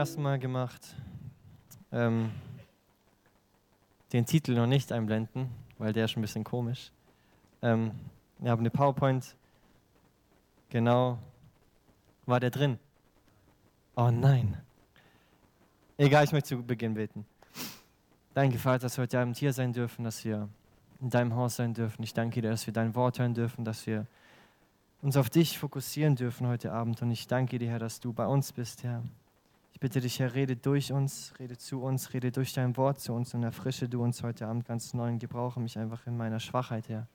Ersten Mal gemacht. Ähm, den Titel noch nicht einblenden, weil der ist ein bisschen komisch. Ähm, wir haben eine PowerPoint. Genau. War der drin? Oh nein. Egal, ich möchte zu Beginn beten. Danke, Vater, dass wir heute Abend hier sein dürfen, dass wir in deinem Haus sein dürfen. Ich danke dir, dass wir dein Wort hören dürfen, dass wir uns auf dich fokussieren dürfen heute Abend. Und ich danke dir, Herr, dass du bei uns bist, Herr. Ich bitte dich, Herr, rede durch uns, rede zu uns, rede durch dein Wort zu uns und erfrische du uns heute Abend ganz neu und gebrauche mich einfach in meiner Schwachheit, Herr.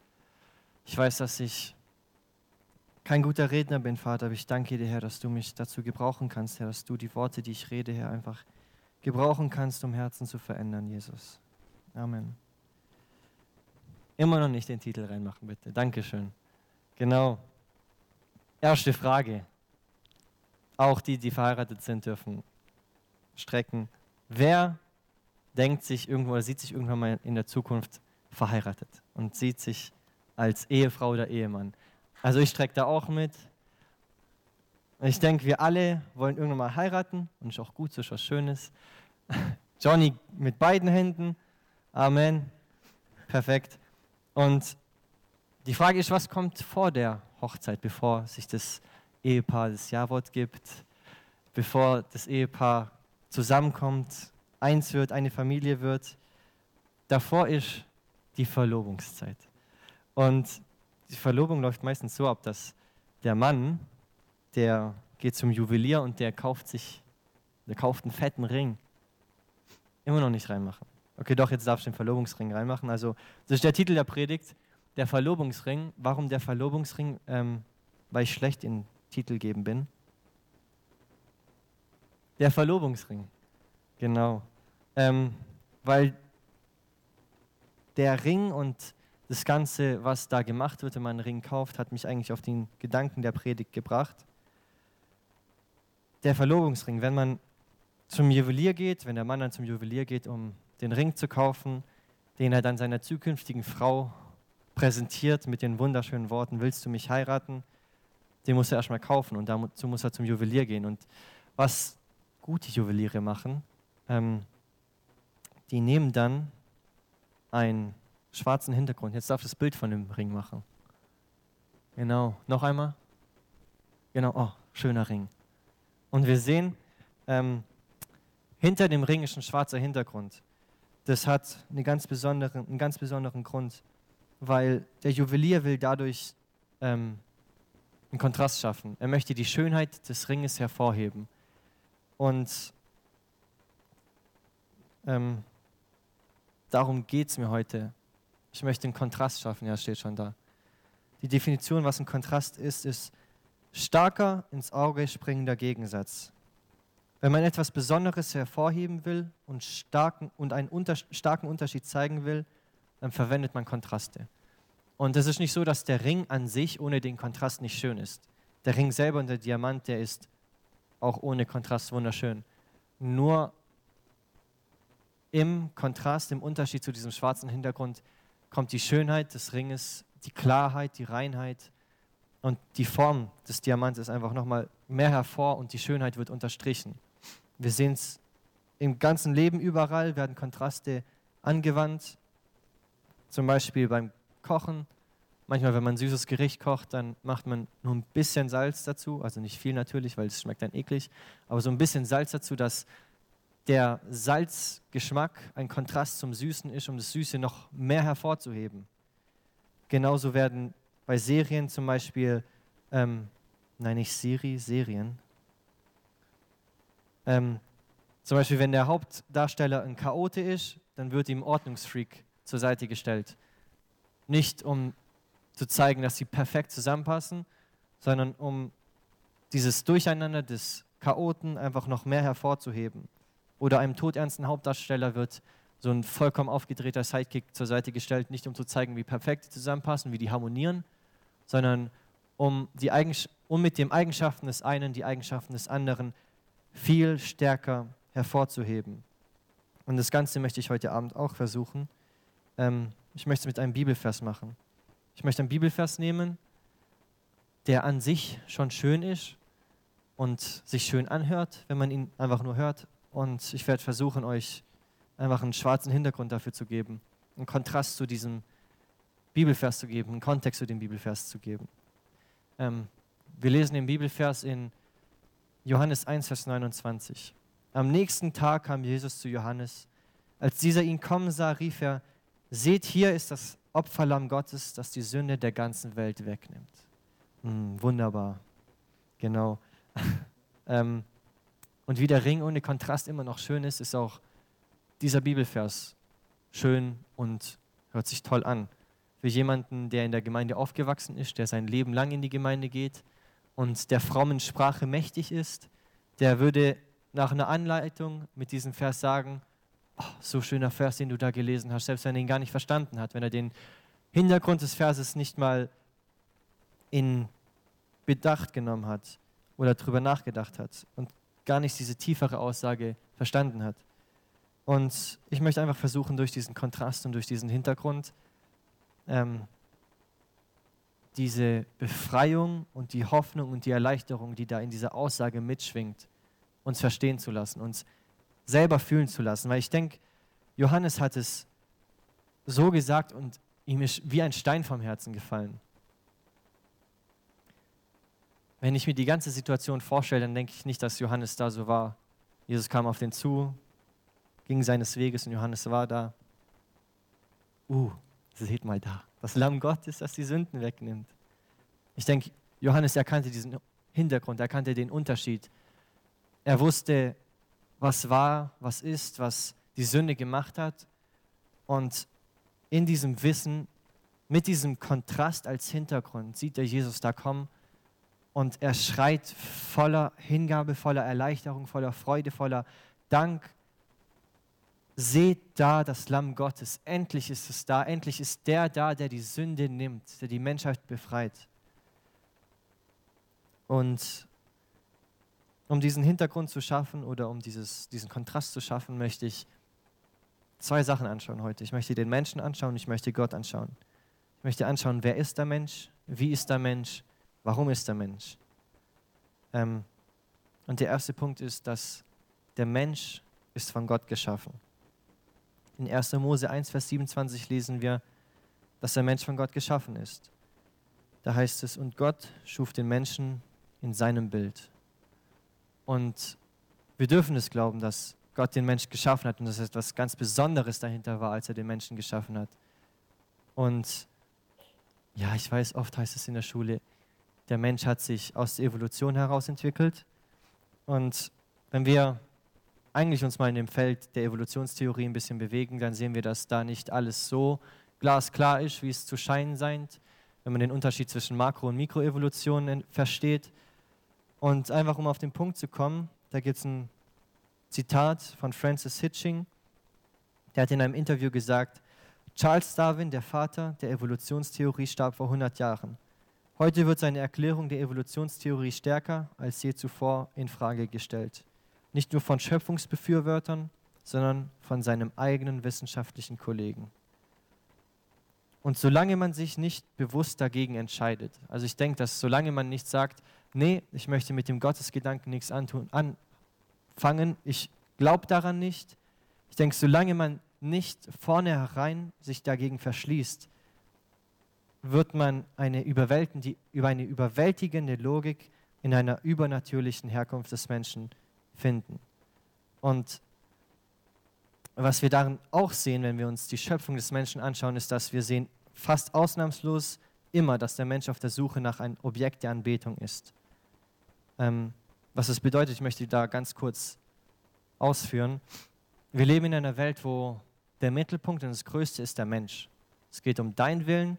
Ich weiß, dass ich kein guter Redner bin, Vater, aber ich danke dir, Herr, dass du mich dazu gebrauchen kannst, Herr, dass du die Worte, die ich rede, Herr, einfach gebrauchen kannst, um Herzen zu verändern, Jesus. Amen. Immer noch nicht den Titel reinmachen, bitte. Dankeschön. Genau. Erste Frage. Auch die, die verheiratet sind, dürfen strecken. Wer denkt sich irgendwo oder sieht sich irgendwann mal in der Zukunft verheiratet und sieht sich als Ehefrau oder Ehemann? Also ich strecke da auch mit. Ich denke, wir alle wollen irgendwann mal heiraten und ist auch gut, so ist was Schönes. Johnny mit beiden Händen. Amen. Perfekt. Und die Frage ist, was kommt vor der Hochzeit, bevor sich das Ehepaar das Jawort gibt, bevor das Ehepaar zusammenkommt, eins wird, eine Familie wird. Davor ist die Verlobungszeit. Und die Verlobung läuft meistens so ab, dass der Mann, der geht zum Juwelier und der kauft sich, der kauft einen fetten Ring. Immer noch nicht reinmachen. Okay, doch, jetzt darfst du den Verlobungsring reinmachen. Also, das ist der Titel der Predigt, der Verlobungsring. Warum der Verlobungsring? Ähm, weil ich schlecht in Titel geben bin. Der Verlobungsring, genau. Ähm, weil der Ring und das Ganze, was da gemacht wird, wenn man einen Ring kauft, hat mich eigentlich auf den Gedanken der Predigt gebracht. Der Verlobungsring, wenn man zum Juwelier geht, wenn der Mann dann zum Juwelier geht, um den Ring zu kaufen, den er dann seiner zukünftigen Frau präsentiert mit den wunderschönen Worten, willst du mich heiraten? den muss er erstmal kaufen und dazu muss er zum Juwelier gehen. Und was gute Juweliere machen, ähm, die nehmen dann einen schwarzen Hintergrund. Jetzt darf das Bild von dem Ring machen. Genau, noch einmal. Genau, oh, schöner Ring. Und wir sehen, ähm, hinter dem Ring ist ein schwarzer Hintergrund. Das hat eine ganz besonderen, einen ganz besonderen Grund, weil der Juwelier will dadurch ähm, einen Kontrast schaffen. Er möchte die Schönheit des Ringes hervorheben. Und ähm, darum geht es mir heute. Ich möchte einen Kontrast schaffen, ja, steht schon da. Die Definition, was ein Kontrast ist, ist starker ins Auge springender Gegensatz. Wenn man etwas Besonderes hervorheben will und, starken, und einen unter, starken Unterschied zeigen will, dann verwendet man Kontraste. Und es ist nicht so, dass der Ring an sich ohne den Kontrast nicht schön ist. Der Ring selber und der Diamant, der ist auch ohne Kontrast wunderschön. Nur im Kontrast, im Unterschied zu diesem schwarzen Hintergrund, kommt die Schönheit des Ringes, die Klarheit, die Reinheit und die Form des Diamantes ist einfach nochmal mehr hervor und die Schönheit wird unterstrichen. Wir sehen es im ganzen Leben überall, werden Kontraste angewandt, zum Beispiel beim kochen. Manchmal, wenn man süßes Gericht kocht, dann macht man nur ein bisschen Salz dazu, also nicht viel natürlich, weil es schmeckt dann eklig, aber so ein bisschen Salz dazu, dass der Salzgeschmack ein Kontrast zum Süßen ist, um das Süße noch mehr hervorzuheben. Genauso werden bei Serien zum Beispiel, ähm, nein, nicht Siri, Serien. Ähm, zum Beispiel, wenn der Hauptdarsteller ein Chaote ist, dann wird ihm Ordnungsfreak zur Seite gestellt. Nicht um zu zeigen, dass sie perfekt zusammenpassen, sondern um dieses Durcheinander des Chaoten einfach noch mehr hervorzuheben. Oder einem todernsten Hauptdarsteller wird so ein vollkommen aufgedrehter Sidekick zur Seite gestellt, nicht um zu zeigen, wie perfekt die zusammenpassen, wie die harmonieren, sondern um, die um mit den Eigenschaften des einen die Eigenschaften des anderen viel stärker hervorzuheben. Und das Ganze möchte ich heute Abend auch versuchen. Ähm, ich möchte es mit einem Bibelvers machen. Ich möchte einen Bibelvers nehmen, der an sich schon schön ist, und sich schön anhört, wenn man ihn einfach nur hört. Und ich werde versuchen, euch einfach einen schwarzen Hintergrund dafür zu geben, einen Kontrast zu diesem Bibelvers zu geben, einen Kontext zu dem Bibelvers zu geben. Ähm, wir lesen den Bibelvers in Johannes 1, Vers 29. Am nächsten Tag kam Jesus zu Johannes. Als dieser ihn kommen sah, rief er, seht, hier ist das Opferlamm Gottes, das die Sünde der ganzen Welt wegnimmt. Hm, wunderbar. Genau. ähm, und wie der Ring ohne Kontrast immer noch schön ist, ist auch dieser Bibelvers schön und hört sich toll an. Für jemanden, der in der Gemeinde aufgewachsen ist, der sein Leben lang in die Gemeinde geht und der frommen Sprache mächtig ist, der würde nach einer Anleitung mit diesem Vers sagen, oh, so schöner Vers, den du da gelesen hast, selbst wenn er ihn gar nicht verstanden hat, wenn er den Hintergrund des Verses nicht mal in Bedacht genommen hat oder darüber nachgedacht hat und gar nicht diese tiefere Aussage verstanden hat. Und ich möchte einfach versuchen, durch diesen Kontrast und durch diesen Hintergrund ähm, diese Befreiung und die Hoffnung und die Erleichterung, die da in dieser Aussage mitschwingt, uns verstehen zu lassen, uns selber fühlen zu lassen. Weil ich denke, Johannes hat es so gesagt und ihm ist wie ein Stein vom Herzen gefallen. Wenn ich mir die ganze Situation vorstelle, dann denke ich nicht, dass Johannes da so war. Jesus kam auf den zu, ging seines Weges und Johannes war da. Uh, seht mal da, das Lamm Gottes, das die Sünden wegnimmt. Ich denke, Johannes erkannte diesen Hintergrund, erkannte den Unterschied. Er wusste, was war, was ist, was die Sünde gemacht hat. Und in diesem Wissen, mit diesem Kontrast als Hintergrund, sieht er Jesus da kommen und er schreit voller Hingabe, voller Erleichterung, voller Freude, voller Dank. Seht da das Lamm Gottes. Endlich ist es da. Endlich ist der da, der die Sünde nimmt, der die Menschheit befreit. Und um diesen Hintergrund zu schaffen oder um dieses, diesen Kontrast zu schaffen, möchte ich zwei Sachen anschauen heute. Ich möchte den Menschen anschauen, ich möchte Gott anschauen. Ich möchte anschauen, wer ist der Mensch, wie ist der Mensch, warum ist der Mensch. Ähm, und der erste Punkt ist, dass der Mensch ist von Gott geschaffen. In 1. Mose 1, Vers 27 lesen wir, dass der Mensch von Gott geschaffen ist. Da heißt es, und Gott schuf den Menschen in seinem Bild. Und wir dürfen es glauben, dass Gott den Menschen geschaffen hat und dass etwas ganz Besonderes dahinter war, als er den Menschen geschaffen hat. Und ja, ich weiß, oft heißt es in der Schule, der Mensch hat sich aus der Evolution heraus entwickelt. Und wenn wir eigentlich uns mal in dem Feld der Evolutionstheorie ein bisschen bewegen, dann sehen wir, dass da nicht alles so glasklar ist, wie es zu scheinen scheint, wenn man den Unterschied zwischen Makro- und Mikroevolution versteht. Und einfach um auf den Punkt zu kommen, da gibt es ein Zitat von Francis Hitching, der hat in einem Interview gesagt, Charles Darwin, der Vater der Evolutionstheorie, starb vor 100 Jahren. Heute wird seine Erklärung der Evolutionstheorie stärker als je zuvor in Frage gestellt. Nicht nur von Schöpfungsbefürwortern, sondern von seinem eigenen wissenschaftlichen Kollegen. Und solange man sich nicht bewusst dagegen entscheidet, also ich denke, dass solange man nicht sagt, nee, ich möchte mit dem Gottesgedanken nichts antun, anfangen, ich glaube daran nicht, ich denke, solange man nicht vornherein sich dagegen verschließt, wird man eine über eine überwältigende Logik in einer übernatürlichen Herkunft des Menschen finden. Und was wir darin auch sehen, wenn wir uns die Schöpfung des Menschen anschauen, ist, dass wir sehen fast ausnahmslos immer, dass der Mensch auf der Suche nach einem Objekt der Anbetung ist. Ähm, was das bedeutet, ich möchte da ganz kurz ausführen. Wir leben in einer Welt, wo der Mittelpunkt und das Größte ist der Mensch. Es geht um deinen Willen,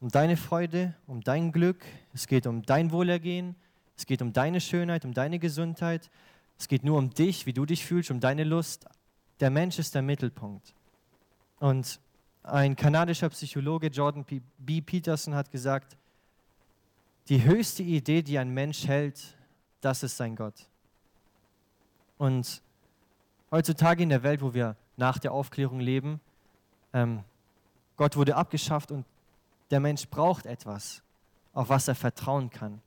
um deine Freude, um dein Glück. Es geht um dein Wohlergehen. Es geht um deine Schönheit, um deine Gesundheit. Es geht nur um dich, wie du dich fühlst, um deine Lust. Der Mensch ist der Mittelpunkt. Und ein kanadischer Psychologe, Jordan B. Peterson, hat gesagt, die höchste Idee, die ein Mensch hält, das ist sein Gott. Und heutzutage in der Welt, wo wir nach der Aufklärung leben, ähm, Gott wurde abgeschafft und der Mensch braucht etwas, auf was er vertrauen kann.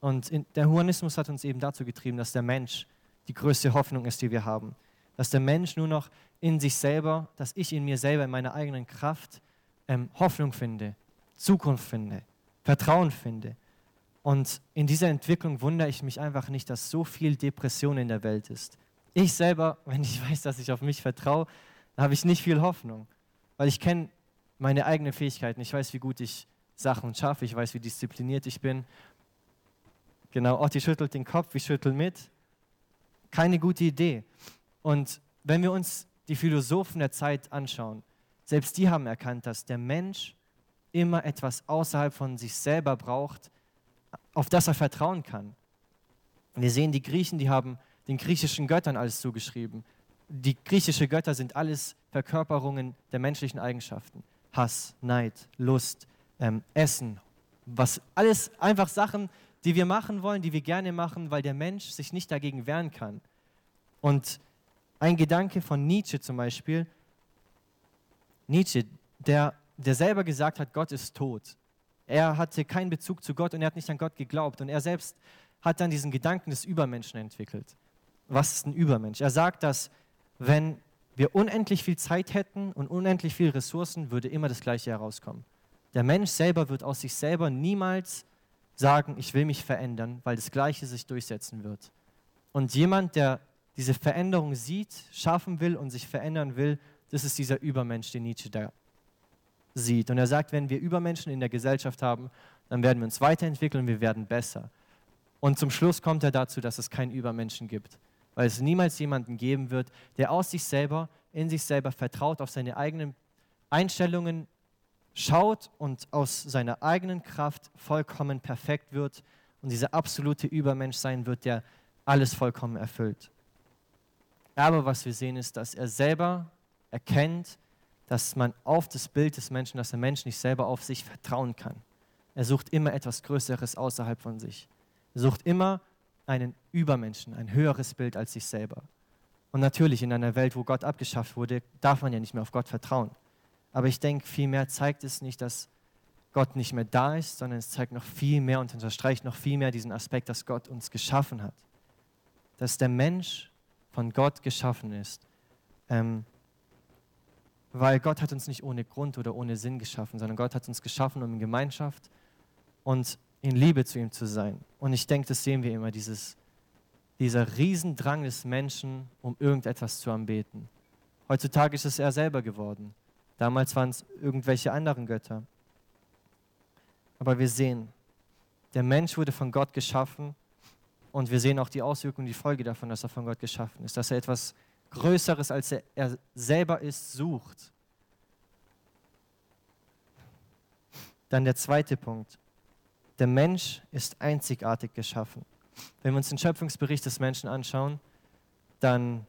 Und der Humanismus hat uns eben dazu getrieben, dass der Mensch die größte Hoffnung ist, die wir haben. Dass der Mensch nur noch in sich selber, dass ich in mir selber, in meiner eigenen Kraft ähm, Hoffnung finde, Zukunft finde, Vertrauen finde. Und in dieser Entwicklung wundere ich mich einfach nicht, dass so viel Depression in der Welt ist. Ich selber, wenn ich weiß, dass ich auf mich vertraue, habe ich nicht viel Hoffnung, weil ich kenne meine eigenen Fähigkeiten. Ich weiß, wie gut ich Sachen schaffe, ich weiß, wie diszipliniert ich bin. Genau, Otti schüttelt den Kopf, ich schüttel mit. Keine gute Idee. Und wenn wir uns die Philosophen der Zeit anschauen, selbst die haben erkannt, dass der Mensch immer etwas außerhalb von sich selber braucht, auf das er vertrauen kann. Wir sehen die Griechen, die haben den griechischen Göttern alles zugeschrieben. Die griechischen Götter sind alles Verkörperungen der menschlichen Eigenschaften. Hass, Neid, Lust, ähm, Essen, was alles einfach Sachen, die wir machen wollen, die wir gerne machen, weil der Mensch sich nicht dagegen wehren kann. Und ein Gedanke von Nietzsche zum Beispiel, Nietzsche, der, der selber gesagt hat, Gott ist tot. Er hatte keinen Bezug zu Gott und er hat nicht an Gott geglaubt. Und er selbst hat dann diesen Gedanken des Übermenschen entwickelt. Was ist ein Übermensch? Er sagt, dass wenn wir unendlich viel Zeit hätten und unendlich viele Ressourcen, würde immer das Gleiche herauskommen. Der Mensch selber wird aus sich selber niemals sagen, ich will mich verändern, weil das Gleiche sich durchsetzen wird. Und jemand, der diese Veränderung sieht, schaffen will und sich verändern will, das ist dieser Übermensch, den Nietzsche da sieht. Und er sagt, wenn wir Übermenschen in der Gesellschaft haben, dann werden wir uns weiterentwickeln, wir werden besser. Und zum Schluss kommt er dazu, dass es keinen Übermenschen gibt, weil es niemals jemanden geben wird, der aus sich selber, in sich selber vertraut, auf seine eigenen Einstellungen schaut und aus seiner eigenen Kraft vollkommen perfekt wird und dieser absolute Übermensch sein wird, der alles vollkommen erfüllt. Aber was wir sehen ist, dass er selber erkennt, dass man auf das Bild des Menschen, dass der Mensch nicht selber auf sich vertrauen kann. Er sucht immer etwas Größeres außerhalb von sich. Er sucht immer einen Übermenschen, ein höheres Bild als sich selber. Und natürlich in einer Welt, wo Gott abgeschafft wurde, darf man ja nicht mehr auf Gott vertrauen. Aber ich denke, vielmehr zeigt es nicht, dass Gott nicht mehr da ist, sondern es zeigt noch viel mehr und unterstreicht noch viel mehr diesen Aspekt, dass Gott uns geschaffen hat. Dass der Mensch von Gott geschaffen ist. Ähm, weil Gott hat uns nicht ohne Grund oder ohne Sinn geschaffen, sondern Gott hat uns geschaffen, um in Gemeinschaft und in Liebe zu ihm zu sein. Und ich denke, das sehen wir immer, dieses, dieser Riesendrang des Menschen, um irgendetwas zu anbeten. Heutzutage ist es er selber geworden. Damals waren es irgendwelche anderen Götter. Aber wir sehen, der Mensch wurde von Gott geschaffen und wir sehen auch die Auswirkungen, die Folge davon, dass er von Gott geschaffen ist, dass er etwas Größeres, als er, er selber ist, sucht. Dann der zweite Punkt. Der Mensch ist einzigartig geschaffen. Wenn wir uns den Schöpfungsbericht des Menschen anschauen, dann,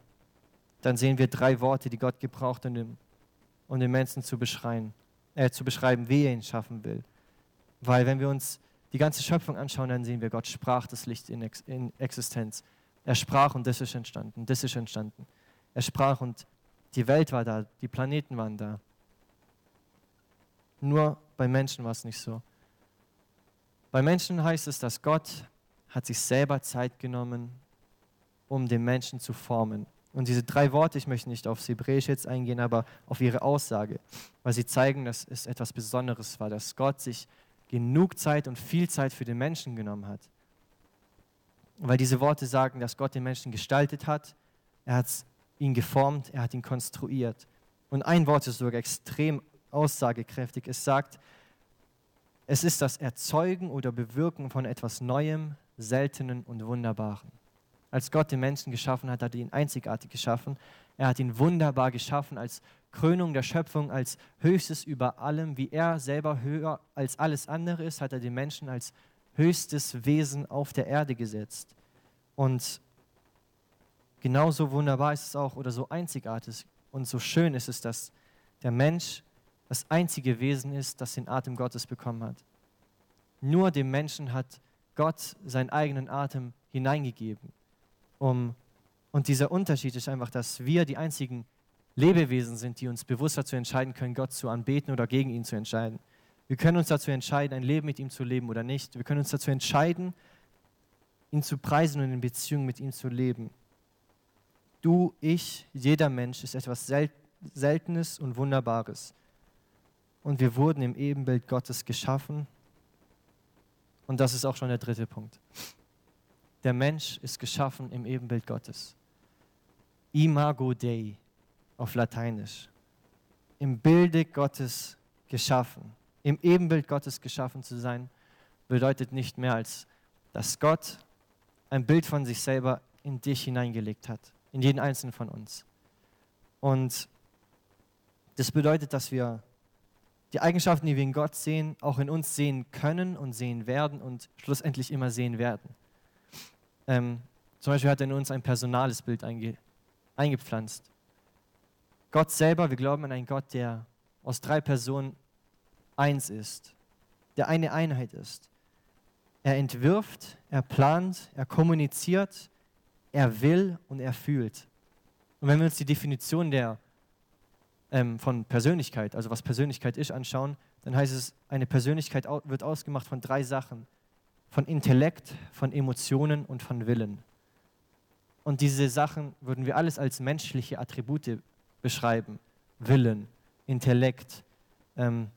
dann sehen wir drei Worte, die Gott gebraucht, um um den Menschen zu beschreiben, äh, zu beschreiben, wie er ihn schaffen will. Weil wenn wir uns die ganze Schöpfung anschauen, dann sehen wir, Gott sprach das Licht in, Ex in Existenz. Er sprach und das ist entstanden, das ist entstanden. Er sprach und die Welt war da, die Planeten waren da. Nur bei Menschen war es nicht so. Bei Menschen heißt es, dass Gott hat sich selber Zeit genommen, um den Menschen zu formen. Und diese drei Worte, ich möchte nicht aufs Hebräisch jetzt eingehen, aber auf ihre Aussage, weil sie zeigen, dass es etwas Besonderes war, dass Gott sich genug Zeit und viel Zeit für den Menschen genommen hat. Weil diese Worte sagen, dass Gott den Menschen gestaltet hat, er hat ihn geformt, er hat ihn konstruiert. Und ein Wort ist sogar extrem aussagekräftig. Es sagt, es ist das Erzeugen oder Bewirken von etwas Neuem, Seltenen und Wunderbaren. Als Gott den Menschen geschaffen hat, hat er ihn einzigartig geschaffen. Er hat ihn wunderbar geschaffen als Krönung der Schöpfung, als höchstes über allem. Wie er selber höher als alles andere ist, hat er den Menschen als höchstes Wesen auf der Erde gesetzt. Und genauso wunderbar ist es auch oder so einzigartig und so schön ist es, dass der Mensch das einzige Wesen ist, das den Atem Gottes bekommen hat. Nur dem Menschen hat Gott seinen eigenen Atem hineingegeben um, und dieser Unterschied ist einfach, dass wir die einzigen Lebewesen sind, die uns bewusst dazu entscheiden können, Gott zu anbeten oder gegen ihn zu entscheiden. Wir können uns dazu entscheiden, ein Leben mit ihm zu leben oder nicht. Wir können uns dazu entscheiden, ihn zu preisen und in Beziehung mit ihm zu leben. Du, ich, jeder Mensch ist etwas Seltenes und Wunderbares. Und wir wurden im Ebenbild Gottes geschaffen. Und das ist auch schon der dritte Punkt. Der Mensch ist geschaffen im Ebenbild Gottes. Imago Dei auf Lateinisch. Im Bilde Gottes geschaffen. Im Ebenbild Gottes geschaffen zu sein, bedeutet nicht mehr als, dass Gott ein Bild von sich selber in dich hineingelegt hat, in jeden einzelnen von uns. Und das bedeutet, dass wir die Eigenschaften, die wir in Gott sehen, auch in uns sehen können und sehen werden und schlussendlich immer sehen werden. Ähm, zum Beispiel hat er in uns ein personales Bild einge eingepflanzt. Gott selber, wir glauben an einen Gott, der aus drei Personen eins ist, der eine Einheit ist. Er entwirft, er plant, er kommuniziert, er will und er fühlt. Und wenn wir uns die Definition der ähm, von Persönlichkeit, also was Persönlichkeit ist, anschauen, dann heißt es, eine Persönlichkeit wird ausgemacht von drei Sachen. Von Intellekt, von Emotionen und von Willen. Und diese Sachen würden wir alles als menschliche Attribute beschreiben. Willen, Intellekt, ähm,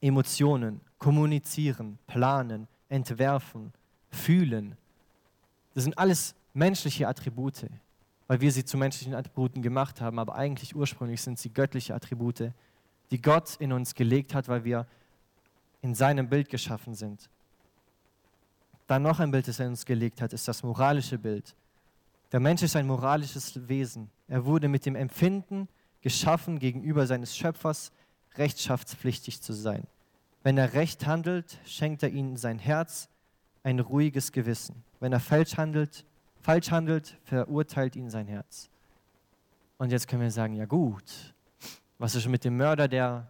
Emotionen, kommunizieren, planen, entwerfen, fühlen. Das sind alles menschliche Attribute weil wir sie zu menschlichen Attributen gemacht haben, aber eigentlich ursprünglich sind sie göttliche Attribute, die Gott in uns gelegt hat, weil wir in seinem Bild geschaffen sind. Dann noch ein Bild, das er uns gelegt hat, ist das moralische Bild. Der Mensch ist ein moralisches Wesen. Er wurde mit dem Empfinden geschaffen, gegenüber seines Schöpfers rechenschaftspflichtig zu sein. Wenn er recht handelt, schenkt er ihnen sein Herz ein ruhiges Gewissen. Wenn er falsch handelt, falsch handelt, verurteilt ihn sein Herz. Und jetzt können wir sagen, ja gut, was ist mit dem Mörder, der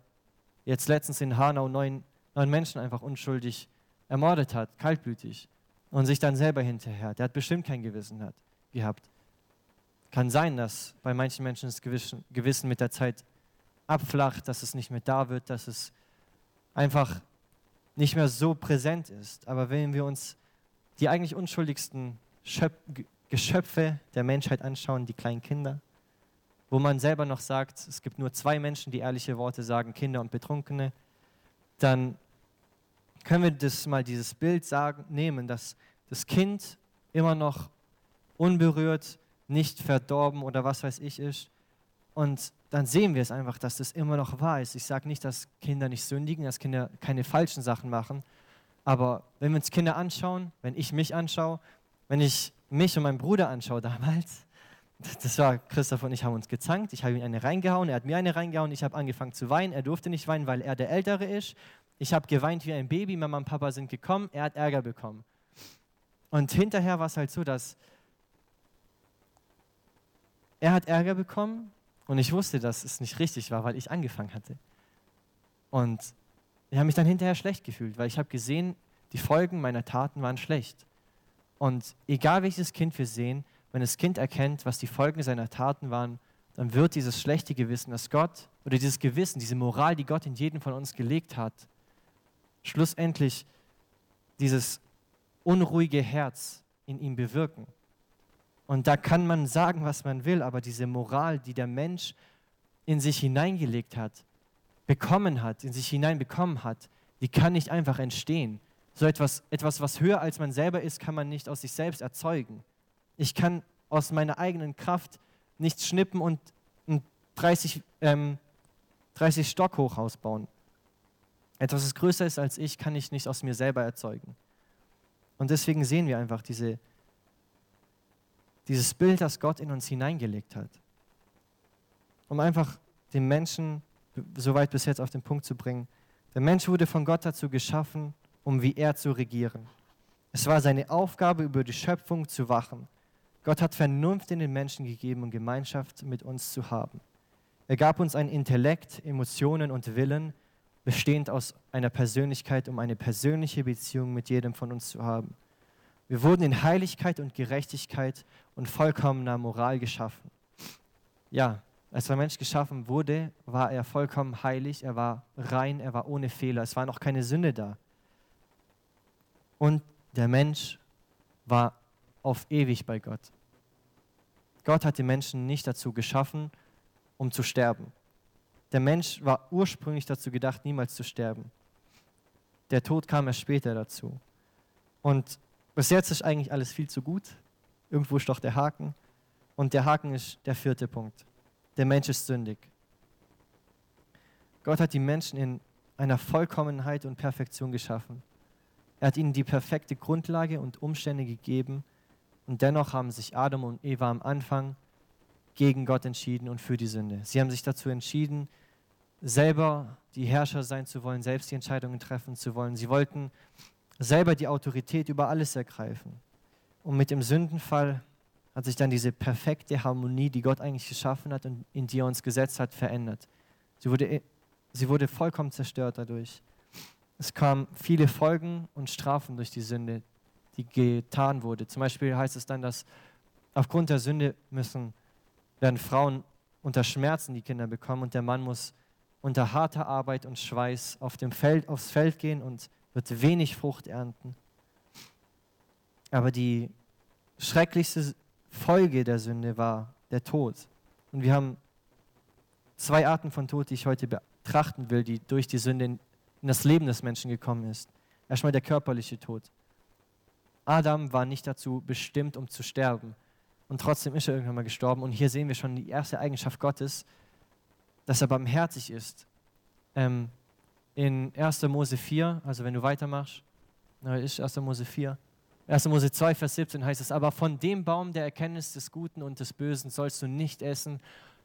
jetzt letztens in Hanau neun, neun Menschen einfach unschuldig ermordet hat, kaltblütig, und sich dann selber hinterher, der hat bestimmt kein Gewissen hat, gehabt. Kann sein, dass bei manchen Menschen das Gewissen, Gewissen mit der Zeit abflacht, dass es nicht mehr da wird, dass es einfach nicht mehr so präsent ist. Aber wenn wir uns die eigentlich unschuldigsten Geschöpfe der Menschheit anschauen, die kleinen Kinder, wo man selber noch sagt, es gibt nur zwei Menschen, die ehrliche Worte sagen, Kinder und Betrunkene, dann können wir das mal dieses Bild sagen, nehmen, dass das Kind immer noch unberührt, nicht verdorben oder was weiß ich ist. Und dann sehen wir es einfach, dass das immer noch wahr ist. Ich sage nicht, dass Kinder nicht sündigen, dass Kinder keine falschen Sachen machen. Aber wenn wir uns Kinder anschauen, wenn ich mich anschaue, wenn ich mich und meinen Bruder anschaue damals, das war Christoph und ich haben uns gezankt. Ich habe ihm eine reingehauen, er hat mir eine reingehauen. Ich habe angefangen zu weinen. Er durfte nicht weinen, weil er der Ältere ist. Ich habe geweint wie ein Baby. Mama und Papa sind gekommen. Er hat Ärger bekommen. Und hinterher war es halt so, dass er hat Ärger bekommen und ich wusste, dass es nicht richtig war, weil ich angefangen hatte. Und ich habe mich dann hinterher schlecht gefühlt, weil ich habe gesehen, die Folgen meiner Taten waren schlecht. Und egal welches Kind wir sehen, wenn das Kind erkennt, was die Folgen seiner Taten waren, dann wird dieses schlechte Gewissen, das Gott, oder dieses Gewissen, diese Moral, die Gott in jeden von uns gelegt hat, schlussendlich dieses unruhige Herz in ihm bewirken. Und da kann man sagen, was man will, aber diese Moral, die der Mensch in sich hineingelegt hat, bekommen hat, in sich hineinbekommen hat, die kann nicht einfach entstehen. So etwas, etwas, was höher als man selber ist, kann man nicht aus sich selbst erzeugen. Ich kann aus meiner eigenen Kraft nichts schnippen und ein 30, ähm, 30 Stock Hochhaus bauen. Etwas, das größer ist als ich, kann ich nicht aus mir selber erzeugen. Und deswegen sehen wir einfach diese, dieses Bild, das Gott in uns hineingelegt hat. Um einfach den Menschen so weit bis jetzt auf den Punkt zu bringen. Der Mensch wurde von Gott dazu geschaffen, um wie er zu regieren. Es war seine Aufgabe, über die Schöpfung zu wachen. Gott hat Vernunft in den Menschen gegeben, um Gemeinschaft mit uns zu haben. Er gab uns ein Intellekt, Emotionen und Willen, bestehend aus einer Persönlichkeit, um eine persönliche Beziehung mit jedem von uns zu haben. Wir wurden in Heiligkeit und Gerechtigkeit und vollkommener Moral geschaffen. Ja, als der Mensch geschaffen wurde, war er vollkommen heilig, er war rein, er war ohne Fehler, es war noch keine Sünde da. Und der Mensch war auf ewig bei Gott. Gott hat die Menschen nicht dazu geschaffen, um zu sterben. Der Mensch war ursprünglich dazu gedacht, niemals zu sterben. Der Tod kam erst später dazu. Und bis jetzt ist eigentlich alles viel zu gut. Irgendwo ist doch der Haken. Und der Haken ist der vierte Punkt. Der Mensch ist sündig. Gott hat die Menschen in einer Vollkommenheit und Perfektion geschaffen. Er hat ihnen die perfekte Grundlage und Umstände gegeben und dennoch haben sich Adam und Eva am Anfang gegen Gott entschieden und für die Sünde. Sie haben sich dazu entschieden, selber die Herrscher sein zu wollen, selbst die Entscheidungen treffen zu wollen. Sie wollten selber die Autorität über alles ergreifen. Und mit dem Sündenfall hat sich dann diese perfekte Harmonie, die Gott eigentlich geschaffen hat und in die er uns gesetzt hat, verändert. Sie wurde Sie wurde vollkommen zerstört dadurch. Es kamen viele Folgen und Strafen durch die Sünde, die getan wurde. Zum Beispiel heißt es dann, dass aufgrund der Sünde müssen, werden Frauen unter Schmerzen die Kinder bekommen und der Mann muss unter harter Arbeit und Schweiß auf dem Feld, aufs Feld gehen und wird wenig Frucht ernten. Aber die schrecklichste Folge der Sünde war der Tod. Und wir haben zwei Arten von Tod, die ich heute betrachten will, die durch die Sünde in, das Leben des Menschen gekommen ist. Erstmal der körperliche Tod. Adam war nicht dazu bestimmt, um zu sterben. Und trotzdem ist er irgendwann mal gestorben. Und hier sehen wir schon die erste Eigenschaft Gottes, dass er barmherzig ist. Ähm, in 1. Mose 4, also wenn du weitermachst, ist 1. Mose 4, 1. Mose 2, Vers 17 heißt es, aber von dem Baum der Erkenntnis des Guten und des Bösen sollst du nicht essen,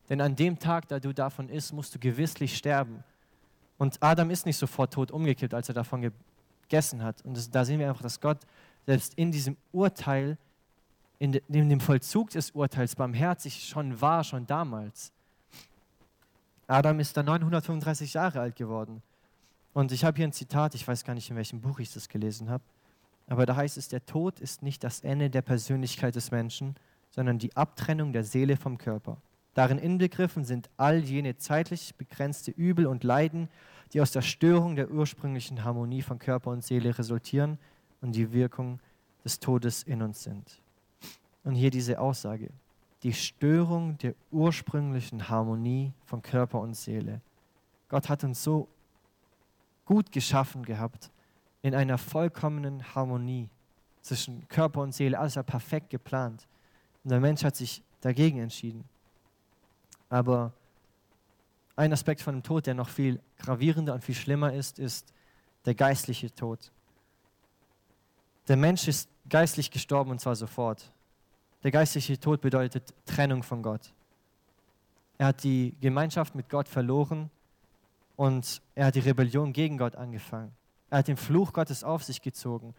denn an dem Tag, da du davon isst, musst du gewisslich sterben. Und Adam ist nicht sofort tot umgekippt, als er davon gegessen hat. Und das, da sehen wir einfach, dass Gott selbst in diesem Urteil, in, de, in dem Vollzug des Urteils barmherzig schon war, schon damals. Adam ist dann 935 Jahre alt geworden. Und ich habe hier ein Zitat, ich weiß gar nicht, in welchem Buch ich das gelesen habe, aber da heißt es, der Tod ist nicht das Ende der Persönlichkeit des Menschen, sondern die Abtrennung der Seele vom Körper. Darin inbegriffen sind all jene zeitlich begrenzte Übel und Leiden, die aus der Störung der ursprünglichen Harmonie von Körper und Seele resultieren und die Wirkung des Todes in uns sind. Und hier diese Aussage, die Störung der ursprünglichen Harmonie von Körper und Seele. Gott hat uns so gut geschaffen gehabt, in einer vollkommenen Harmonie zwischen Körper und Seele, alles war perfekt geplant. Und der Mensch hat sich dagegen entschieden. Aber ein Aspekt von dem Tod, der noch viel gravierender und viel schlimmer ist, ist der geistliche Tod. Der Mensch ist geistlich gestorben und zwar sofort. Der geistliche Tod bedeutet Trennung von Gott. Er hat die Gemeinschaft mit Gott verloren und er hat die Rebellion gegen Gott angefangen. Er hat den Fluch Gottes auf sich gezogen.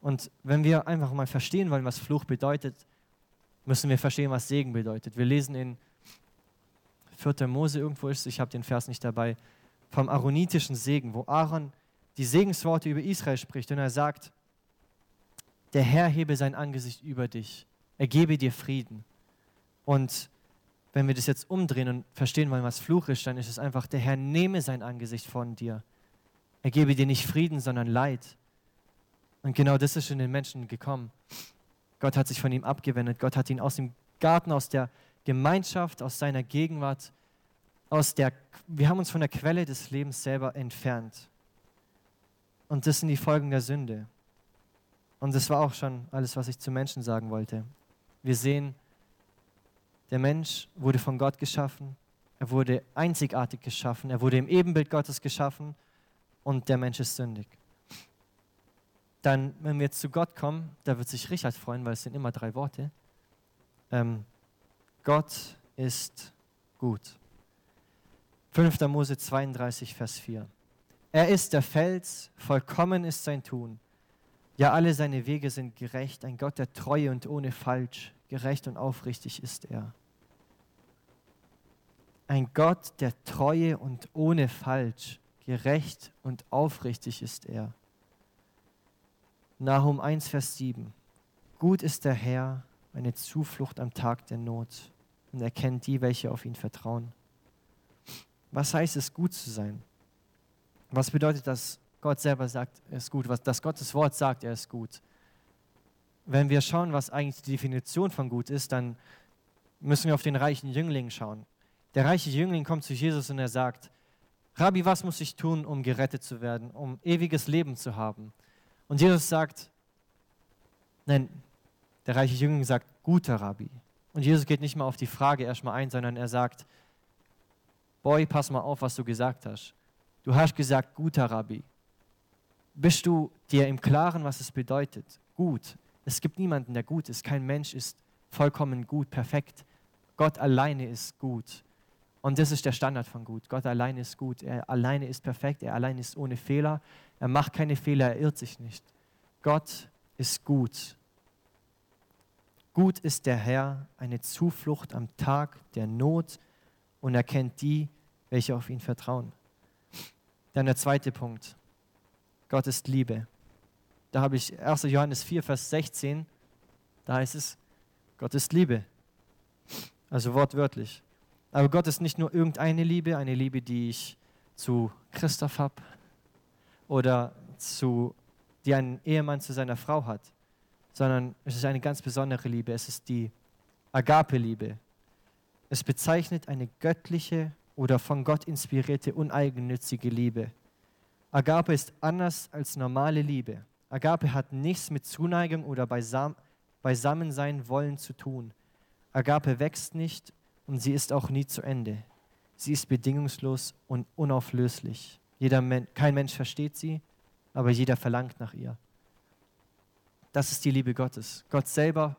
Und wenn wir einfach mal verstehen wollen, was Fluch bedeutet, müssen wir verstehen, was Segen bedeutet. Wir lesen in 4. Mose irgendwo ist, ich habe den Vers nicht dabei, vom aaronitischen Segen, wo Aaron die Segensworte über Israel spricht und er sagt, der Herr hebe sein Angesicht über dich, er gebe dir Frieden. Und wenn wir das jetzt umdrehen und verstehen wollen, was Fluch ist, dann ist es einfach, der Herr nehme sein Angesicht von dir. Er gebe dir nicht Frieden, sondern Leid. Und genau das ist in den Menschen gekommen. Gott hat sich von ihm abgewendet. Gott hat ihn aus dem Garten, aus der Gemeinschaft, aus seiner Gegenwart, aus der, wir haben uns von der Quelle des Lebens selber entfernt. Und das sind die Folgen der Sünde. Und das war auch schon alles, was ich zu Menschen sagen wollte. Wir sehen, der Mensch wurde von Gott geschaffen, er wurde einzigartig geschaffen, er wurde im Ebenbild Gottes geschaffen und der Mensch ist sündig. Dann, wenn wir jetzt zu Gott kommen, da wird sich Richard freuen, weil es sind immer drei Worte. Ähm, Gott ist gut. 5. Mose 32, Vers 4. Er ist der Fels, vollkommen ist sein Tun. Ja, alle seine Wege sind gerecht. Ein Gott der Treue und ohne Falsch. Gerecht und aufrichtig ist er. Ein Gott der Treue und ohne Falsch. Gerecht und aufrichtig ist er. Nahum 1, Vers 7. Gut ist der Herr, eine Zuflucht am Tag der Not und er kennt die, welche auf ihn vertrauen. Was heißt es, gut zu sein? Was bedeutet das, Gott selber sagt, er ist gut? Was, dass Gottes Wort sagt, er ist gut? wenn wir schauen, was eigentlich die Definition von gut ist, dann müssen wir auf den reichen Jüngling schauen. Der reiche Jüngling kommt zu Jesus und er sagt, Rabbi, was muss ich tun, um gerettet zu werden, um ewiges Leben zu haben? Und Jesus sagt, nein, der reiche Jüngling sagt, guter Rabbi. Und Jesus geht nicht mal auf die Frage erstmal ein, sondern er sagt, Boy, pass mal auf, was du gesagt hast. Du hast gesagt, guter Rabbi. Bist du dir im Klaren, was es bedeutet? Gut. Es gibt niemanden, der gut ist. Kein Mensch ist vollkommen gut, perfekt. Gott alleine ist gut. Und das ist der Standard von gut. Gott alleine ist gut. Er alleine ist perfekt. Er alleine ist ohne Fehler. Er macht keine Fehler. Er irrt sich nicht. Gott ist gut. Gut ist der Herr, eine Zuflucht am Tag der Not und er kennt die, welche auf ihn vertrauen. Dann der zweite Punkt. Gott ist Liebe. Da habe ich 1. Johannes 4, Vers 16. Da heißt es, Gott ist Liebe. Also wortwörtlich. Aber Gott ist nicht nur irgendeine Liebe, eine Liebe, die ich zu Christoph habe oder zu, die ein Ehemann zu seiner Frau hat, sondern es ist eine ganz besondere Liebe. Es ist die Agape-Liebe. Es bezeichnet eine göttliche oder von Gott inspirierte uneigennützige Liebe. Agape ist anders als normale Liebe. Agape hat nichts mit Zuneigung oder Beisam Beisammensein wollen zu tun. Agape wächst nicht und sie ist auch nie zu Ende. Sie ist bedingungslos und unauflöslich. Jeder Men kein Mensch versteht sie, aber jeder verlangt nach ihr. Das ist die Liebe Gottes. Gott selber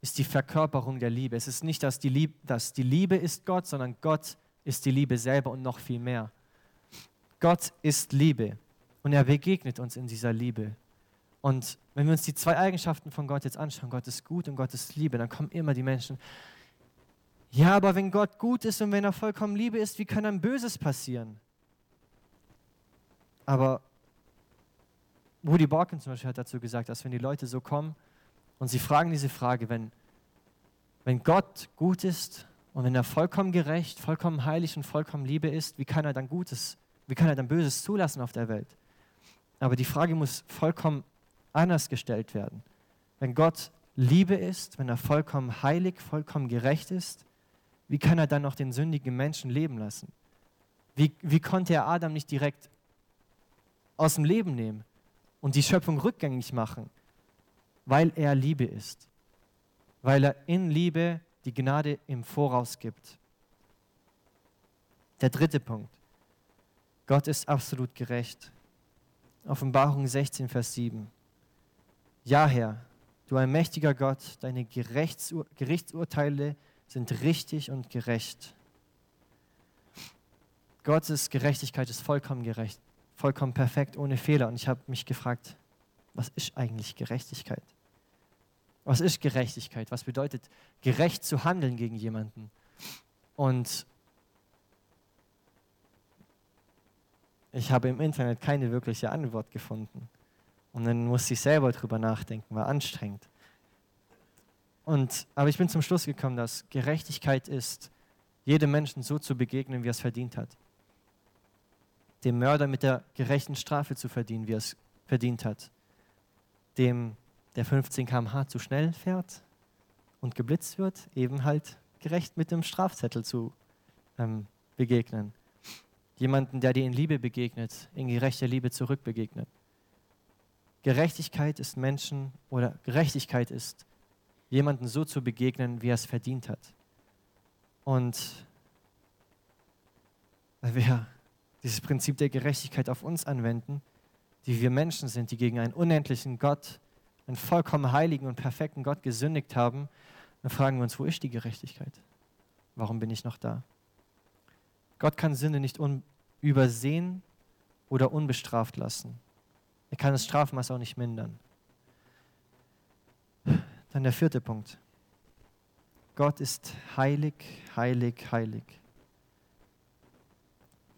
ist die Verkörperung der Liebe. Es ist nicht, dass die, Liebe, dass die Liebe ist Gott, sondern Gott ist die Liebe selber und noch viel mehr. Gott ist Liebe und er begegnet uns in dieser Liebe. Und wenn wir uns die zwei Eigenschaften von Gott jetzt anschauen, Gott ist gut und Gott ist Liebe, dann kommen immer die Menschen, ja, aber wenn Gott gut ist und wenn er vollkommen Liebe ist, wie kann dann Böses passieren? Aber Woody Borkin zum Beispiel hat dazu gesagt, dass wenn die Leute so kommen und sie fragen diese Frage, wenn, wenn Gott gut ist und wenn er vollkommen gerecht, vollkommen heilig und vollkommen Liebe ist, wie kann er dann Gutes, wie kann er dann Böses zulassen auf der Welt? Aber die Frage muss vollkommen anders gestellt werden. Wenn Gott Liebe ist, wenn er vollkommen heilig, vollkommen gerecht ist, wie kann er dann noch den sündigen Menschen leben lassen? Wie, wie konnte er Adam nicht direkt aus dem Leben nehmen und die Schöpfung rückgängig machen? Weil er Liebe ist. Weil er in Liebe die Gnade im Voraus gibt. Der dritte Punkt. Gott ist absolut gerecht. Offenbarung 16, Vers 7. Ja, Herr, du ein mächtiger Gott, deine Gerichtsurteile sind richtig und gerecht. Gottes Gerechtigkeit ist vollkommen gerecht, vollkommen perfekt, ohne Fehler. Und ich habe mich gefragt, was ist eigentlich Gerechtigkeit? Was ist Gerechtigkeit? Was bedeutet gerecht zu handeln gegen jemanden? Und ich habe im Internet keine wirkliche Antwort gefunden. Und dann musste ich selber drüber nachdenken, war anstrengend. Und, aber ich bin zum Schluss gekommen, dass Gerechtigkeit ist, jedem Menschen so zu begegnen, wie er es verdient hat. Dem Mörder mit der gerechten Strafe zu verdienen, wie er es verdient hat. Dem der 15 km/h zu schnell fährt und geblitzt wird, eben halt gerecht mit dem Strafzettel zu ähm, begegnen. Jemanden, der dir in Liebe begegnet, in gerechter Liebe zurückbegegnet. Gerechtigkeit ist Menschen oder Gerechtigkeit ist, jemanden so zu begegnen, wie er es verdient hat. Und wir dieses Prinzip der Gerechtigkeit auf uns anwenden, die wir Menschen sind, die gegen einen unendlichen Gott einen vollkommen heiligen und perfekten Gott gesündigt haben, dann fragen wir uns, wo ist die Gerechtigkeit? Warum bin ich noch da? Gott kann Sünde nicht übersehen oder unbestraft lassen. Er kann das Strafmaß auch nicht mindern. Dann der vierte Punkt. Gott ist heilig, heilig, heilig.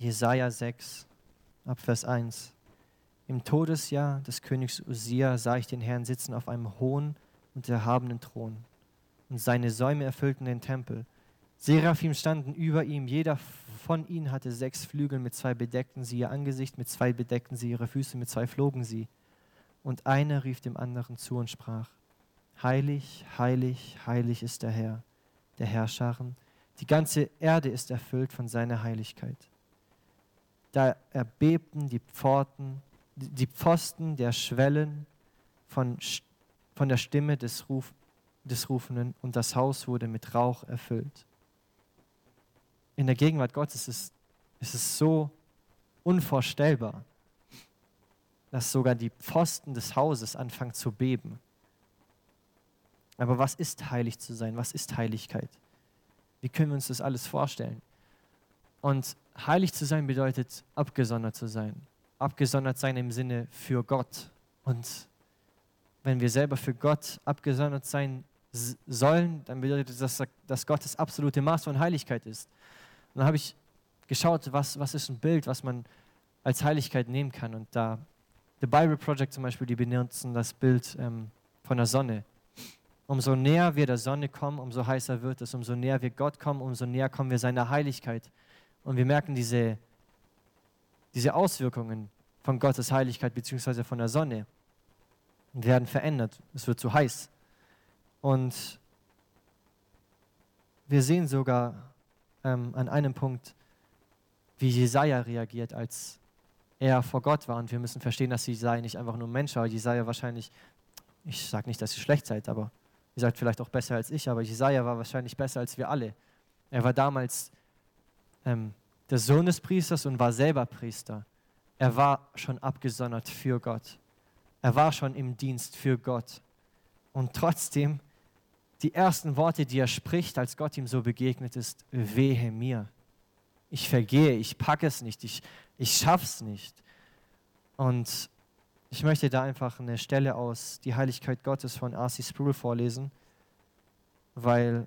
Jesaja 6, Abvers 1. Im Todesjahr des Königs Usia sah ich den Herrn sitzen auf einem hohen und erhabenen Thron. Und seine Säume erfüllten den Tempel. Seraphim standen über ihm, jeder von ihnen hatte sechs Flügel, mit zwei bedeckten sie ihr Angesicht, mit zwei bedeckten sie ihre Füße, mit zwei flogen sie. Und einer rief dem anderen zu und sprach, heilig, heilig, heilig ist der Herr, der Herrscharen. Die ganze Erde ist erfüllt von seiner Heiligkeit. Da erbebten die Pforten, die Pfosten der Schwellen von, von der Stimme des, Ruf, des Rufenden und das Haus wurde mit Rauch erfüllt. In der Gegenwart Gottes ist, ist es so unvorstellbar, dass sogar die Pfosten des Hauses anfangen zu beben. Aber was ist heilig zu sein? Was ist Heiligkeit? Wie können wir uns das alles vorstellen? Und heilig zu sein bedeutet, abgesondert zu sein. Abgesondert sein im Sinne für Gott. Und wenn wir selber für Gott abgesondert sein sollen, dann bedeutet das, dass Gott das absolute Maß von Heiligkeit ist. Und dann habe ich geschaut, was, was ist ein Bild, was man als Heiligkeit nehmen kann. Und da, The Bible Project zum Beispiel, die benutzen das Bild ähm, von der Sonne. Umso näher wir der Sonne kommen, umso heißer wird es. Umso näher wir Gott kommen, umso näher kommen wir seiner Heiligkeit. Und wir merken diese, diese Auswirkungen von Gottes Heiligkeit bzw. von der Sonne werden verändert. Es wird zu heiß. Und wir sehen sogar ähm, an einem Punkt, wie Jesaja reagiert, als er vor Gott war. Und wir müssen verstehen, dass Jesaja nicht einfach nur ein Mensch war. Jesaja wahrscheinlich, ich sage nicht, dass ihr schlecht seid, aber ihr seid vielleicht auch besser als ich, aber Jesaja war wahrscheinlich besser als wir alle. Er war damals ähm, der Sohn des Priesters und war selber Priester. Er war schon abgesondert für Gott. Er war schon im Dienst für Gott. Und trotzdem, die ersten Worte, die er spricht, als Gott ihm so begegnet ist, wehe mir. Ich vergehe, ich packe es nicht, ich, ich es nicht. Und ich möchte da einfach eine Stelle aus Die Heiligkeit Gottes von R.C. Sproul vorlesen, weil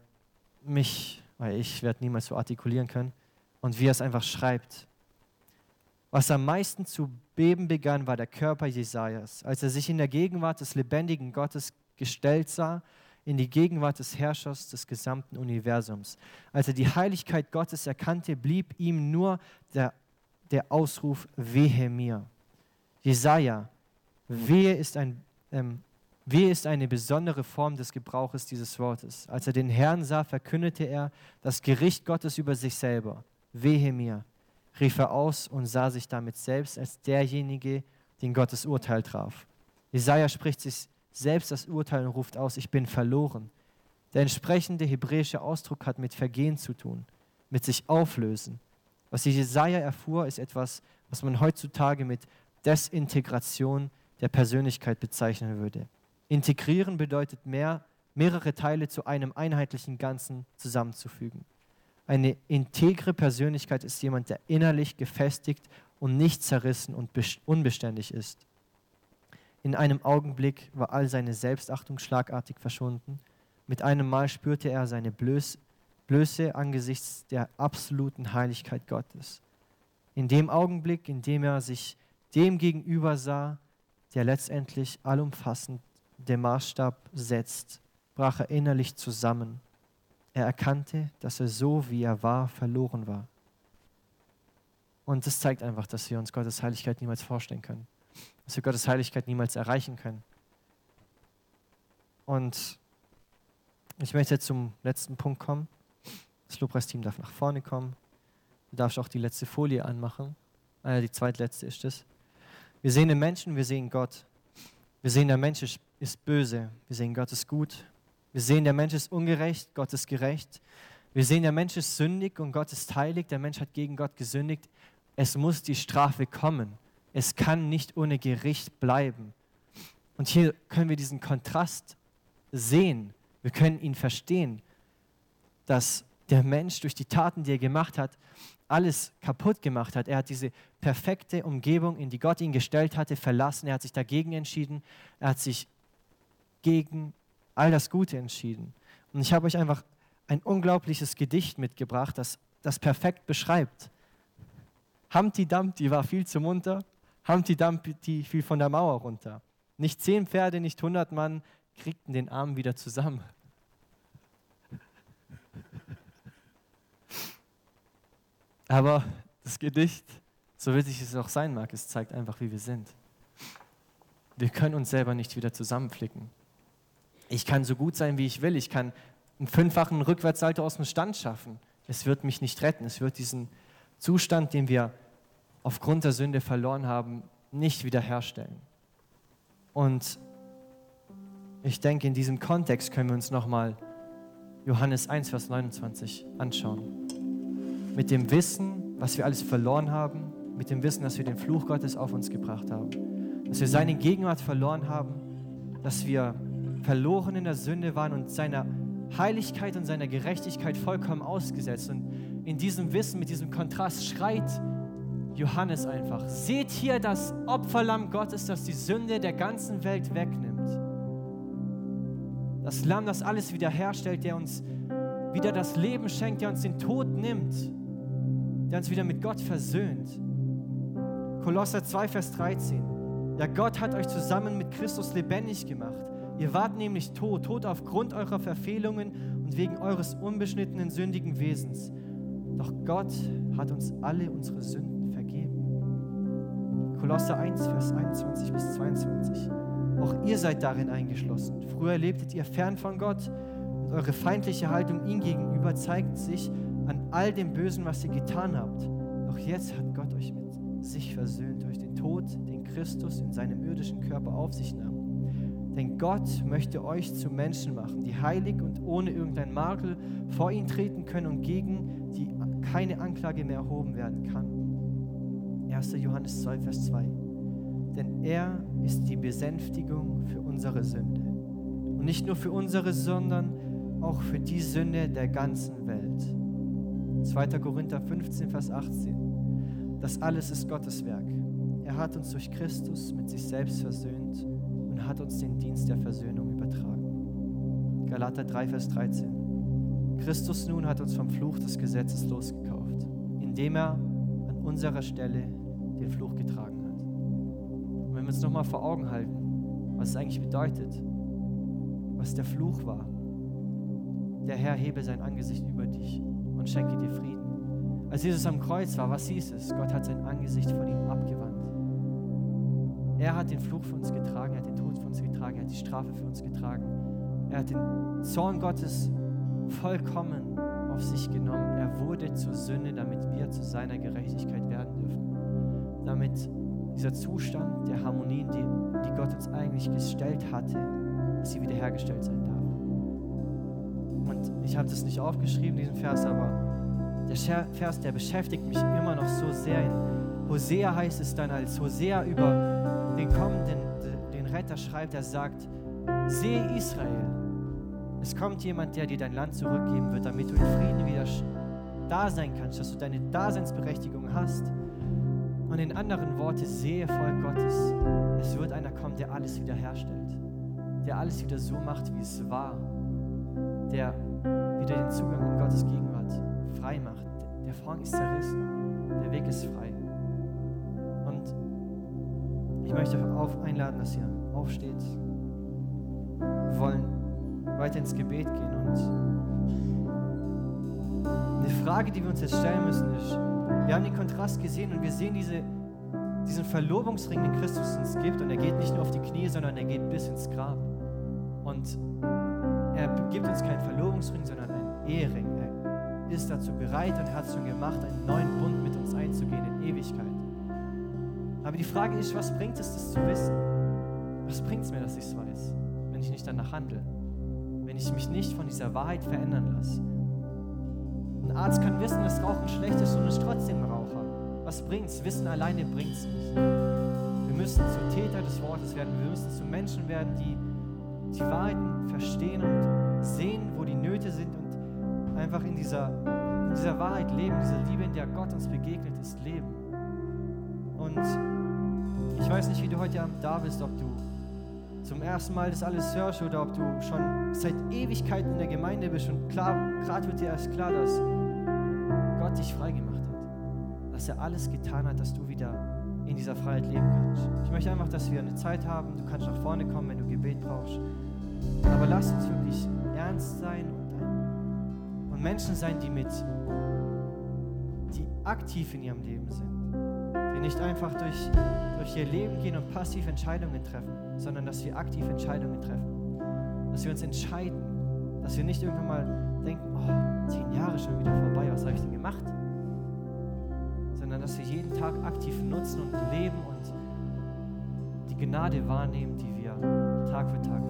mich, weil ich werde niemals so artikulieren können, und wie er es einfach schreibt. Was am meisten zu beben begann, war der Körper Jesajas, als er sich in der Gegenwart des lebendigen Gottes gestellt sah, in die Gegenwart des Herrschers des gesamten Universums. Als er die Heiligkeit Gottes erkannte, blieb ihm nur der, der Ausruf Wehe mir. Jesaja, wehe ist, ein, ähm, wehe ist eine besondere Form des Gebrauches dieses Wortes. Als er den Herrn sah, verkündete er das Gericht Gottes über sich selber. Wehe mir rief er aus und sah sich damit selbst als derjenige, den Gottes Urteil traf. Jesaja spricht sich selbst das Urteil und ruft aus: Ich bin verloren. Der entsprechende hebräische Ausdruck hat mit Vergehen zu tun, mit sich auflösen. Was Jesaja erfuhr, ist etwas, was man heutzutage mit Desintegration der Persönlichkeit bezeichnen würde. Integrieren bedeutet mehr, mehrere Teile zu einem einheitlichen Ganzen zusammenzufügen. Eine integre Persönlichkeit ist jemand, der innerlich gefestigt und nicht zerrissen und unbeständig ist. In einem Augenblick war all seine Selbstachtung schlagartig verschwunden. Mit einem Mal spürte er seine Blöße, Blöße angesichts der absoluten Heiligkeit Gottes. In dem Augenblick, in dem er sich dem gegenüber sah, der letztendlich allumfassend den Maßstab setzt, brach er innerlich zusammen er erkannte, dass er so, wie er war, verloren war. Und das zeigt einfach, dass wir uns Gottes Heiligkeit niemals vorstellen können. Dass wir Gottes Heiligkeit niemals erreichen können. Und ich möchte jetzt zum letzten Punkt kommen. Das Lobpreisteam darf nach vorne kommen. Du darfst auch die letzte Folie anmachen. Ah, die zweitletzte ist es. Wir sehen den Menschen, wir sehen Gott. Wir sehen, der Mensch ist böse. Wir sehen, Gott ist gut. Wir sehen, der Mensch ist ungerecht, Gott ist gerecht. Wir sehen, der Mensch ist sündig und Gott ist heilig. Der Mensch hat gegen Gott gesündigt. Es muss die Strafe kommen. Es kann nicht ohne Gericht bleiben. Und hier können wir diesen Kontrast sehen. Wir können ihn verstehen, dass der Mensch durch die Taten, die er gemacht hat, alles kaputt gemacht hat. Er hat diese perfekte Umgebung, in die Gott ihn gestellt hatte, verlassen. Er hat sich dagegen entschieden. Er hat sich gegen all das Gute entschieden. Und ich habe euch einfach ein unglaubliches Gedicht mitgebracht, das das perfekt beschreibt. Humpty Dumpty war viel zu munter, Humpty Dumpty fiel von der Mauer runter. Nicht zehn Pferde, nicht hundert Mann kriegten den Arm wieder zusammen. Aber das Gedicht, so witzig es auch sein mag, es zeigt einfach, wie wir sind. Wir können uns selber nicht wieder zusammenflicken. Ich kann so gut sein, wie ich will. Ich kann einen fünffachen Rückwärtssalto aus dem Stand schaffen. Es wird mich nicht retten. Es wird diesen Zustand, den wir aufgrund der Sünde verloren haben, nicht wiederherstellen. Und ich denke, in diesem Kontext können wir uns nochmal Johannes 1, Vers 29 anschauen. Mit dem Wissen, was wir alles verloren haben, mit dem Wissen, dass wir den Fluch Gottes auf uns gebracht haben, dass wir seine Gegenwart verloren haben, dass wir verloren in der Sünde waren und seiner Heiligkeit und seiner Gerechtigkeit vollkommen ausgesetzt. Und in diesem Wissen, mit diesem Kontrast schreit Johannes einfach, seht hier das Opferlamm Gottes, das die Sünde der ganzen Welt wegnimmt. Das Lamm, das alles wiederherstellt, der uns wieder das Leben schenkt, der uns den Tod nimmt, der uns wieder mit Gott versöhnt. Kolosser 2, Vers 13. Ja, Gott hat euch zusammen mit Christus lebendig gemacht. Ihr wart nämlich tot, tot aufgrund eurer Verfehlungen und wegen eures unbeschnittenen, sündigen Wesens. Doch Gott hat uns alle unsere Sünden vergeben. Kolosser 1, Vers 21 bis 22. Auch ihr seid darin eingeschlossen. Früher lebtet ihr fern von Gott und eure feindliche Haltung ihm gegenüber zeigt sich an all dem Bösen, was ihr getan habt. Doch jetzt hat Gott euch mit sich versöhnt durch den Tod, den Christus in seinem irdischen Körper auf sich nahm. Denn Gott möchte euch zu Menschen machen, die heilig und ohne irgendeinen Makel vor ihn treten können und gegen die keine Anklage mehr erhoben werden kann. 1. Johannes 2, Vers 2 denn er ist die Besänftigung für unsere Sünde. Und nicht nur für unsere, sondern auch für die Sünde der ganzen Welt. 2. Korinther 15, Vers 18. Das alles ist Gottes Werk. Er hat uns durch Christus mit sich selbst versöhnt und hat uns den Dienst der Versöhnung übertragen. Galater 3, Vers 13. Christus nun hat uns vom Fluch des Gesetzes losgekauft, indem er an unserer Stelle den Fluch getragen hat wenn wir uns nochmal vor Augen halten, was es eigentlich bedeutet, was der Fluch war. Der Herr hebe sein Angesicht über dich und schenke dir Frieden. Als Jesus am Kreuz war, was hieß es? Gott hat sein Angesicht von ihm abgewandt. Er hat den Fluch für uns getragen, er hat den Tod für uns getragen, er hat die Strafe für uns getragen. Er hat den Zorn Gottes vollkommen auf sich genommen. Er wurde zur Sünde, damit wir zu seiner Gerechtigkeit werden dürfen. Damit dieser Zustand der Harmonie, die, die Gott uns eigentlich gestellt hatte, dass sie wiederhergestellt sein darf. Und ich habe das nicht aufgeschrieben, diesen Vers, aber der Vers, der beschäftigt mich immer noch so sehr. In Hosea heißt es dann, als Hosea über den kommenden, den Retter schreibt, er sagt, sehe Israel, es kommt jemand, der dir dein Land zurückgeben wird, damit du in Frieden wieder da sein kannst, dass du deine Daseinsberechtigung hast und in anderen Worten, sehe Volk Gottes, es wird einer kommen, der alles wiederherstellt, der alles wieder so macht, wie es war, der wieder den Zugang in Gottes Gegenwart frei macht. Der Vorhang ist zerrissen, der Weg ist frei. Ich möchte auf einladen, dass ihr aufsteht. Wir wollen weiter ins Gebet gehen und eine Frage, die wir uns jetzt stellen müssen, ist, wir haben den Kontrast gesehen und wir sehen diese, diesen Verlobungsring, den Christus uns gibt. Und er geht nicht nur auf die Knie, sondern er geht bis ins Grab. Und er gibt uns keinen Verlobungsring, sondern einen Ehering. Er ist dazu bereit und hat schon gemacht, einen neuen Bund mit uns einzugehen in Ewigkeit. Aber die Frage ist, was bringt es, das zu wissen? Was bringt es mir, dass ich es weiß, wenn ich nicht danach handle? Wenn ich mich nicht von dieser Wahrheit verändern lasse? Ein Arzt kann wissen, dass Rauchen schlecht ist und ist trotzdem Raucher. Was bringt's? Wissen alleine bringt's nicht. Wir müssen zu Täter des Wortes werden. Wir müssen zu Menschen werden, die die Wahrheiten verstehen und sehen, wo die Nöte sind und einfach in dieser, in dieser Wahrheit leben, dieser Liebe, in der Gott uns begegnet ist, leben. Und ich weiß nicht, wie du heute Abend da bist, ob du zum ersten Mal das alles hörst oder ob du schon seit Ewigkeiten in der Gemeinde bist und klar, gerade wird dir erst klar, dass Gott dich frei gemacht hat. Dass er alles getan hat, dass du wieder in dieser Freiheit leben kannst. Ich möchte einfach, dass wir eine Zeit haben. Du kannst nach vorne kommen, wenn du Gebet brauchst. Aber lass uns wirklich ernst sein und, und Menschen sein, die mit, die aktiv in ihrem Leben sind. Nicht einfach durch, durch ihr Leben gehen und passiv Entscheidungen treffen, sondern dass wir aktiv Entscheidungen treffen. dass wir uns entscheiden, dass wir nicht irgendwann mal denken, oh, zehn Jahre schon wieder vorbei, was habe ich denn gemacht? Sondern dass wir jeden Tag aktiv nutzen und leben und die Gnade wahrnehmen, die wir Tag für Tag